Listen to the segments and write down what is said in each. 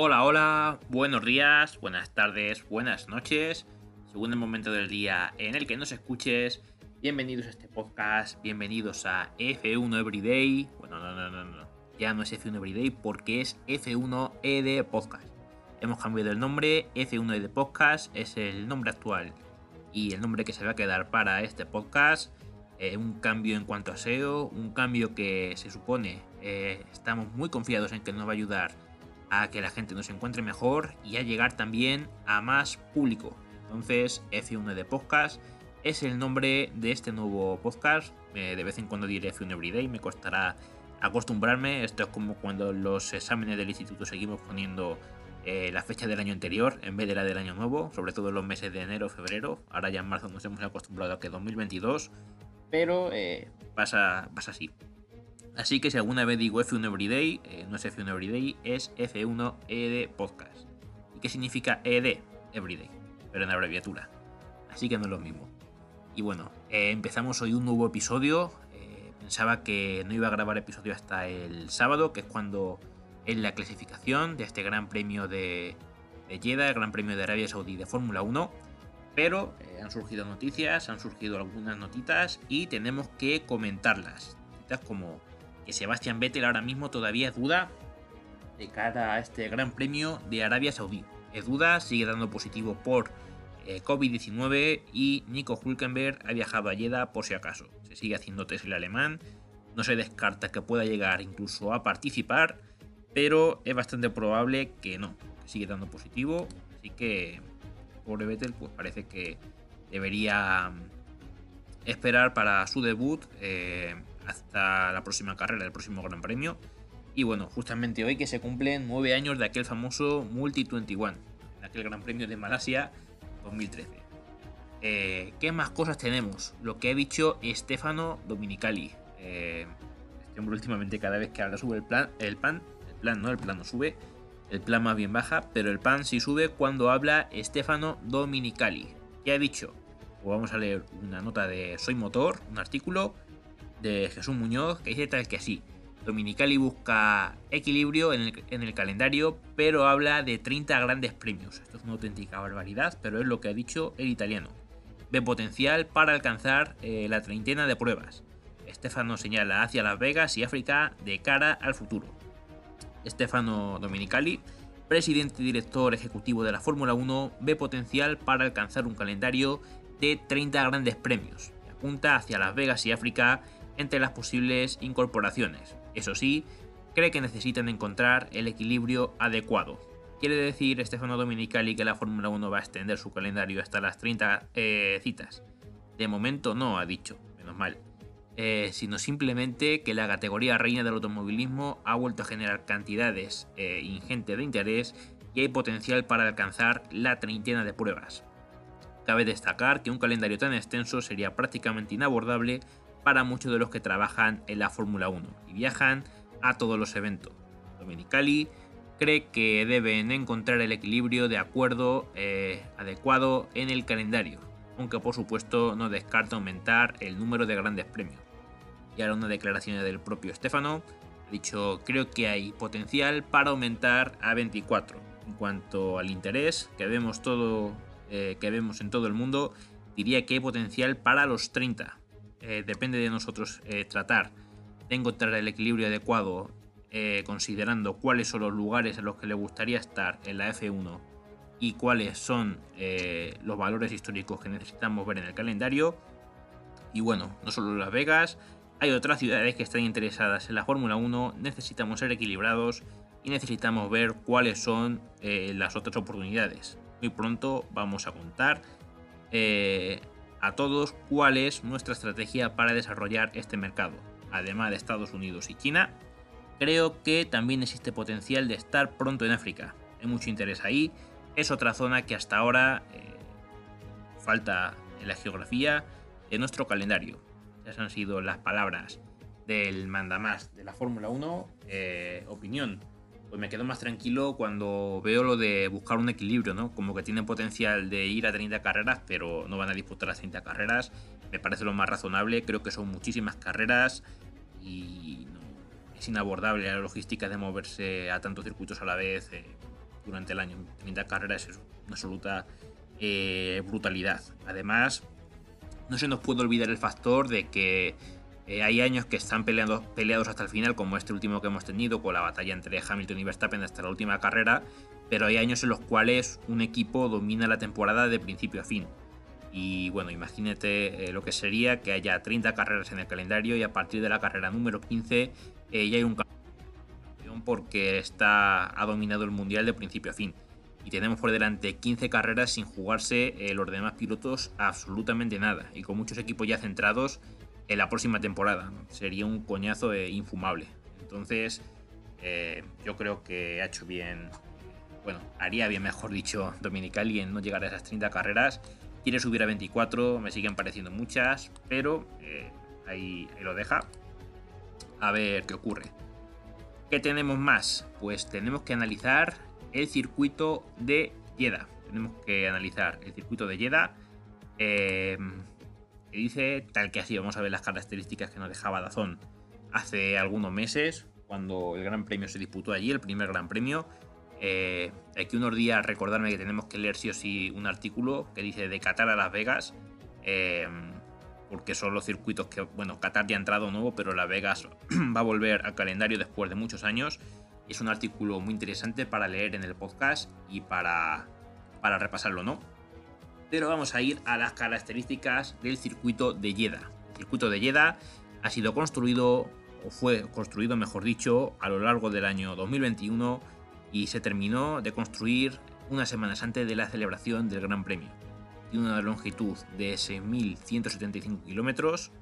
Hola, hola, buenos días, buenas tardes, buenas noches, según el momento del día en el que nos escuches. Bienvenidos a este podcast, bienvenidos a F1 Everyday. Bueno, no, no, no, no, ya no es F1 Everyday porque es F1 ED Podcast. Hemos cambiado el nombre, F1 ED Podcast es el nombre actual y el nombre que se va a quedar para este podcast. Eh, un cambio en cuanto a SEO, un cambio que se supone eh, estamos muy confiados en que nos va a ayudar a que la gente nos encuentre mejor y a llegar también a más público. Entonces, F1 de Podcast es el nombre de este nuevo podcast. Eh, de vez en cuando diré F1 Everyday, me costará acostumbrarme. Esto es como cuando los exámenes del instituto seguimos poniendo eh, la fecha del año anterior en vez de la del año nuevo, sobre todo en los meses de enero, febrero. Ahora ya en marzo nos hemos acostumbrado a que 2022, pero eh, pasa, pasa así. Así que si alguna vez digo F1 Everyday, eh, no es F1 Everyday, es F1 ED Podcast. ¿Y qué significa ED? Everyday, pero en abreviatura. Así que no es lo mismo. Y bueno, eh, empezamos hoy un nuevo episodio. Eh, pensaba que no iba a grabar episodio hasta el sábado, que es cuando es la clasificación de este Gran Premio de, de Jeddah, el Gran Premio de Arabia Saudí de Fórmula 1. Pero han surgido noticias, han surgido algunas notitas y tenemos que comentarlas. Notitas como que Sebastián Vettel ahora mismo todavía es duda de cara a este Gran Premio de Arabia Saudí. Es duda, sigue dando positivo por eh, COVID-19 y Nico Hulkenberg ha viajado a Jeddah por si acaso. Se sigue haciendo test el alemán, no se descarta que pueda llegar incluso a participar, pero es bastante probable que no, sigue dando positivo, así que pobre Vettel pues parece que debería mm, esperar para su debut eh, hasta la próxima carrera, el próximo Gran Premio. Y bueno, justamente hoy que se cumplen nueve años de aquel famoso Multi 21, de aquel Gran Premio de Malasia 2013. Eh, ¿Qué más cosas tenemos? Lo que ha dicho Stefano Dominicali. Eh, este hombre últimamente cada vez que habla sube el plan, el pan, el plan no, el plan no sube, el plan más bien baja, pero el pan sí sube cuando habla Stefano Dominicali. ¿Qué ha dicho? Pues vamos a leer una nota de Soy Motor, un artículo de Jesús Muñoz que dice tal que así. Dominicali busca equilibrio en el, calendario, pero habla de 30 grandes premios. Esto es una auténtica barbaridad, pero es lo que ha dicho el italiano. Ve potencial para alcanzar eh, la treintena de pruebas. Estefano señala hacia Las Vegas y África de cara al futuro. Estefano Dominicali, presidente y director ejecutivo de la Fórmula 1, ve potencial para alcanzar un calendario de 30 grandes premios. Apunta hacia Las Vegas y África entre las posibles incorporaciones. Eso sí, cree que necesitan encontrar el equilibrio adecuado. Quiere decir Stefano Dominicali que la Fórmula 1 va a extender su calendario hasta las 30 eh, citas. De momento no, ha dicho, menos mal. Eh, sino simplemente que la categoría reina del automovilismo ha vuelto a generar cantidades eh, ingentes de interés y hay potencial para alcanzar la treintena de pruebas. Cabe destacar que un calendario tan extenso sería prácticamente inabordable para muchos de los que trabajan en la Fórmula 1 y viajan a todos los eventos. Dominicali cree que deben encontrar el equilibrio de acuerdo eh, adecuado en el calendario, aunque por supuesto no descarta aumentar el número de grandes premios. Y ahora una declaración del propio Stefano ha dicho creo que hay potencial para aumentar a 24. En cuanto al interés que vemos todo eh, que vemos en todo el mundo, diría que hay potencial para los 30. Eh, depende de nosotros eh, tratar de encontrar el equilibrio adecuado eh, considerando cuáles son los lugares en los que le gustaría estar en la F1 y cuáles son los valores históricos que necesitamos ver en el calendario. Y bueno, no solo Las Vegas, hay otras ciudades que están interesadas en la Fórmula 1, necesitamos ser equilibrados y necesitamos ver cuáles son las otras oportunidades. Muy pronto vamos a contar a todos cuál es nuestra estrategia para desarrollar este mercado. Además de Estados Unidos y China, creo que también existe potencial de estar pronto en África. Hay mucho interés ahí. Es otra zona que hasta ahora eh, falta en la geografía de nuestro calendario. Esas han sido las palabras del mandamás de la Fórmula 1. Eh, opinión pues me quedo más tranquilo cuando veo lo de buscar un equilibrio, ¿no? Como que tienen potencial de ir a 30 carreras, pero no van a disputar las 30 carreras. Me parece lo más razonable, creo que son muchísimas carreras y es inabordable la logística de moverse a tantos circuitos a la vez. Eh, durante el año. 30 carreras es una absoluta eh, brutalidad. Además, no se nos puede olvidar el factor de que eh, hay años que están peleando, peleados hasta el final, como este último que hemos tenido, con la batalla entre Hamilton y Verstappen hasta la última carrera, pero hay años en los cuales un equipo domina la temporada de principio a fin. Y bueno, imagínate eh, lo que sería que haya 30 carreras en el calendario y a partir de la carrera número 15 ya hay un campeón porque está, ha dominado el mundial de principio a fin y tenemos por delante 15 carreras sin jugarse eh, los demás pilotos absolutamente nada y con muchos equipos ya centrados en la próxima temporada. Sería un coñazo eh, infumable. Entonces, eh, yo creo que ha hecho bien, bueno, haría bien, mejor dicho, Dominicali en no llegar a esas 30 carreras. Quiere subir a 24, me siguen pareciendo muchas, pero ahí, ahí lo deja. A ver qué ocurre. ¿Qué tenemos más? Pues tenemos que analizar el circuito de Jeddah. Tenemos que analizar el circuito de Jeddah. Eh, que dice tal que así. Vamos a ver las características que nos dejaba Dazón hace algunos meses, cuando el Gran Premio se disputó allí, el primer Gran Premio. Eh, aquí unos días recordarme que tenemos que leer sí o sí un artículo que dice de Qatar a Las Vegas. Eh, porque son los circuitos que, bueno, Qatar ya ha entrado nuevo, pero Las Vegas va a volver al calendario después de muchos años. Es un artículo muy interesante para leer en el podcast y para, para repasarlo, ¿no? Pero vamos a ir a las características del circuito de Jeddah. El circuito de Jeddah ha sido construido, o fue construido, mejor dicho, a lo largo del año 2021 y se terminó de construir unas semanas antes de la celebración del Gran Premio. Tiene una longitud de 6.175 kilómetros,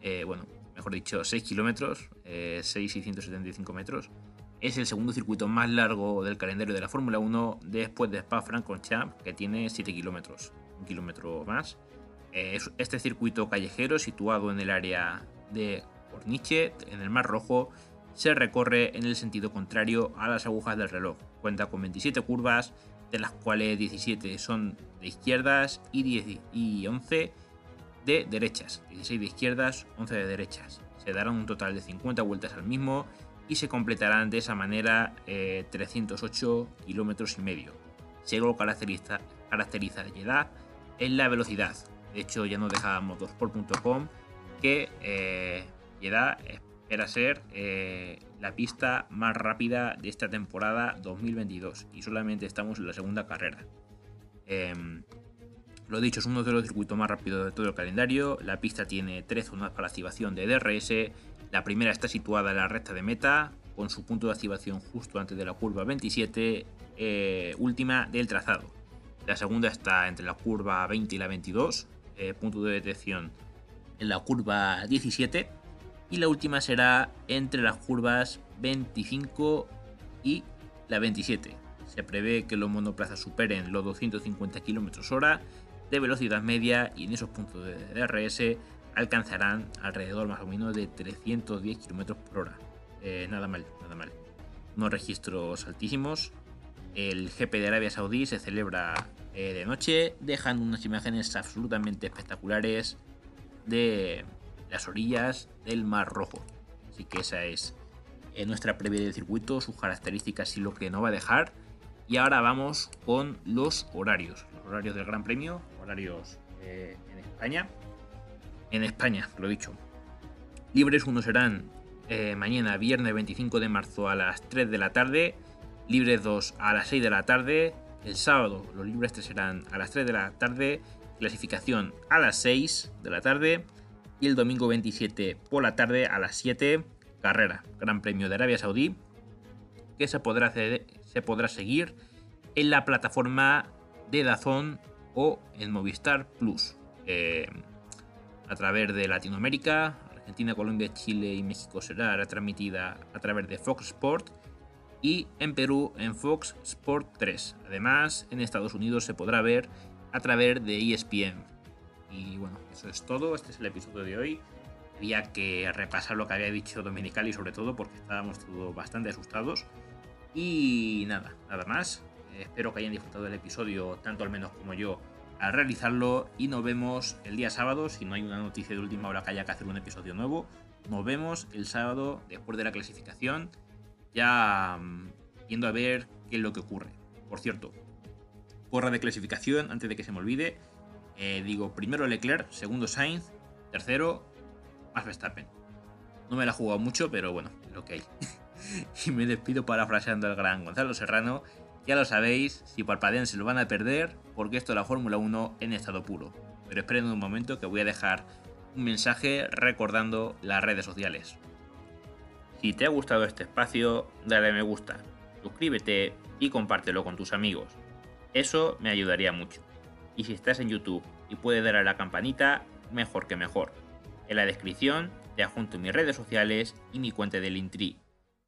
eh, bueno, mejor dicho, 6 kilómetros, eh, 6.675 metros, es el segundo circuito más largo del calendario de la Fórmula 1 después de Spa-Francorchamps, que tiene 7 kilómetros, un kilómetro más. Eh, este circuito callejero, situado en el área de Corniche, en el Mar Rojo, se recorre en el sentido contrario a las agujas del reloj. Cuenta con 27 curvas, de las cuales 17 son de izquierdas y, 10, y 11 de derechas. 16 de izquierdas, 11 de derechas. Se darán un total de 50 vueltas al mismo y se completarán de esa manera 308 eh, kilómetros y medio. Caracteriza, a es la velocidad. De hecho, ya nos dejábamos por.com que eh, espera ser eh, la pista más rápida de esta temporada 2022 y solamente estamos en la segunda carrera. Lo dicho, es uno de los circuitos más rápidos de todo el calendario. La pista tiene tres zonas para activación de DRS, la primera está situada en la recta de meta, con su punto de activación justo antes de la curva 27, eh, última del trazado. La segunda está entre la curva 20 y la 22, eh, punto de detección en la curva 17. Y la última será entre las curvas 25 y la 27. Se prevé que los monoplazas superen los 250 km hora de velocidad media y en esos puntos de DRS alcanzarán alrededor más o menos de 310 km por hora. Eh, nada mal, nada mal. Unos registros altísimos. El GP de Arabia Saudí se celebra eh, de noche, dejando unas imágenes absolutamente espectaculares de las orillas del Mar Rojo. Así que esa es eh, nuestra previa del circuito, sus características y lo que no va a dejar. Y ahora vamos con los horarios. Horarios del Gran Premio, horarios en España en España, lo he dicho. Libres uno serán eh, mañana, viernes 25 de marzo a las 3 de la tarde. Libres 2 a las 6 de la tarde. El sábado los libres 3 serán a las 3 de la tarde. Clasificación a las 6 de la tarde. Y el domingo 27 por la tarde a las 7. Carrera, Gran Premio de Arabia Saudí. Que se podrá, se podrá seguir en la plataforma de Dazón o en Movistar Plus. Eh, a través de Latinoamérica, Argentina, Colombia, Chile y México será retransmitida a través de Fox Sport y en Perú en Fox Sport 3. Además, en Estados Unidos se podrá ver a través de ESPN. Y bueno, eso es todo. Este es el episodio de hoy. Había que repasar lo que había dicho Dominicali sobre todo porque estábamos todos bastante asustados. Y nada, nada más. Espero que hayan disfrutado del episodio tanto al menos como yo a realizarlo y nos vemos el día sábado, si no hay una noticia de última hora que haya que hacer un episodio nuevo, nos vemos el sábado después de la clasificación, ya mm, viendo a ver qué es lo que ocurre. Por cierto, porra de clasificación antes de que se me olvide. Eh, digo, primero Leclerc, segundo Sainz, tercero Max Verstappen. No me la he jugado mucho, pero bueno, lo que hay. y me despido parafraseando al gran Gonzalo Serrano. Ya lo sabéis, si parpadean se lo van a perder, porque esto es la Fórmula 1 en estado puro. Pero esperen un momento que voy a dejar un mensaje recordando las redes sociales. Si te ha gustado este espacio, dale a me gusta, suscríbete y compártelo con tus amigos. Eso me ayudaría mucho. Y si estás en YouTube y puedes dar a la campanita, mejor que mejor. En la descripción te adjunto mis redes sociales y mi cuenta de Linktree.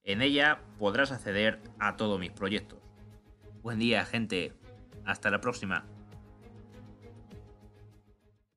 En ella podrás acceder a todos mis proyectos. Buen día, gente. Hasta la próxima.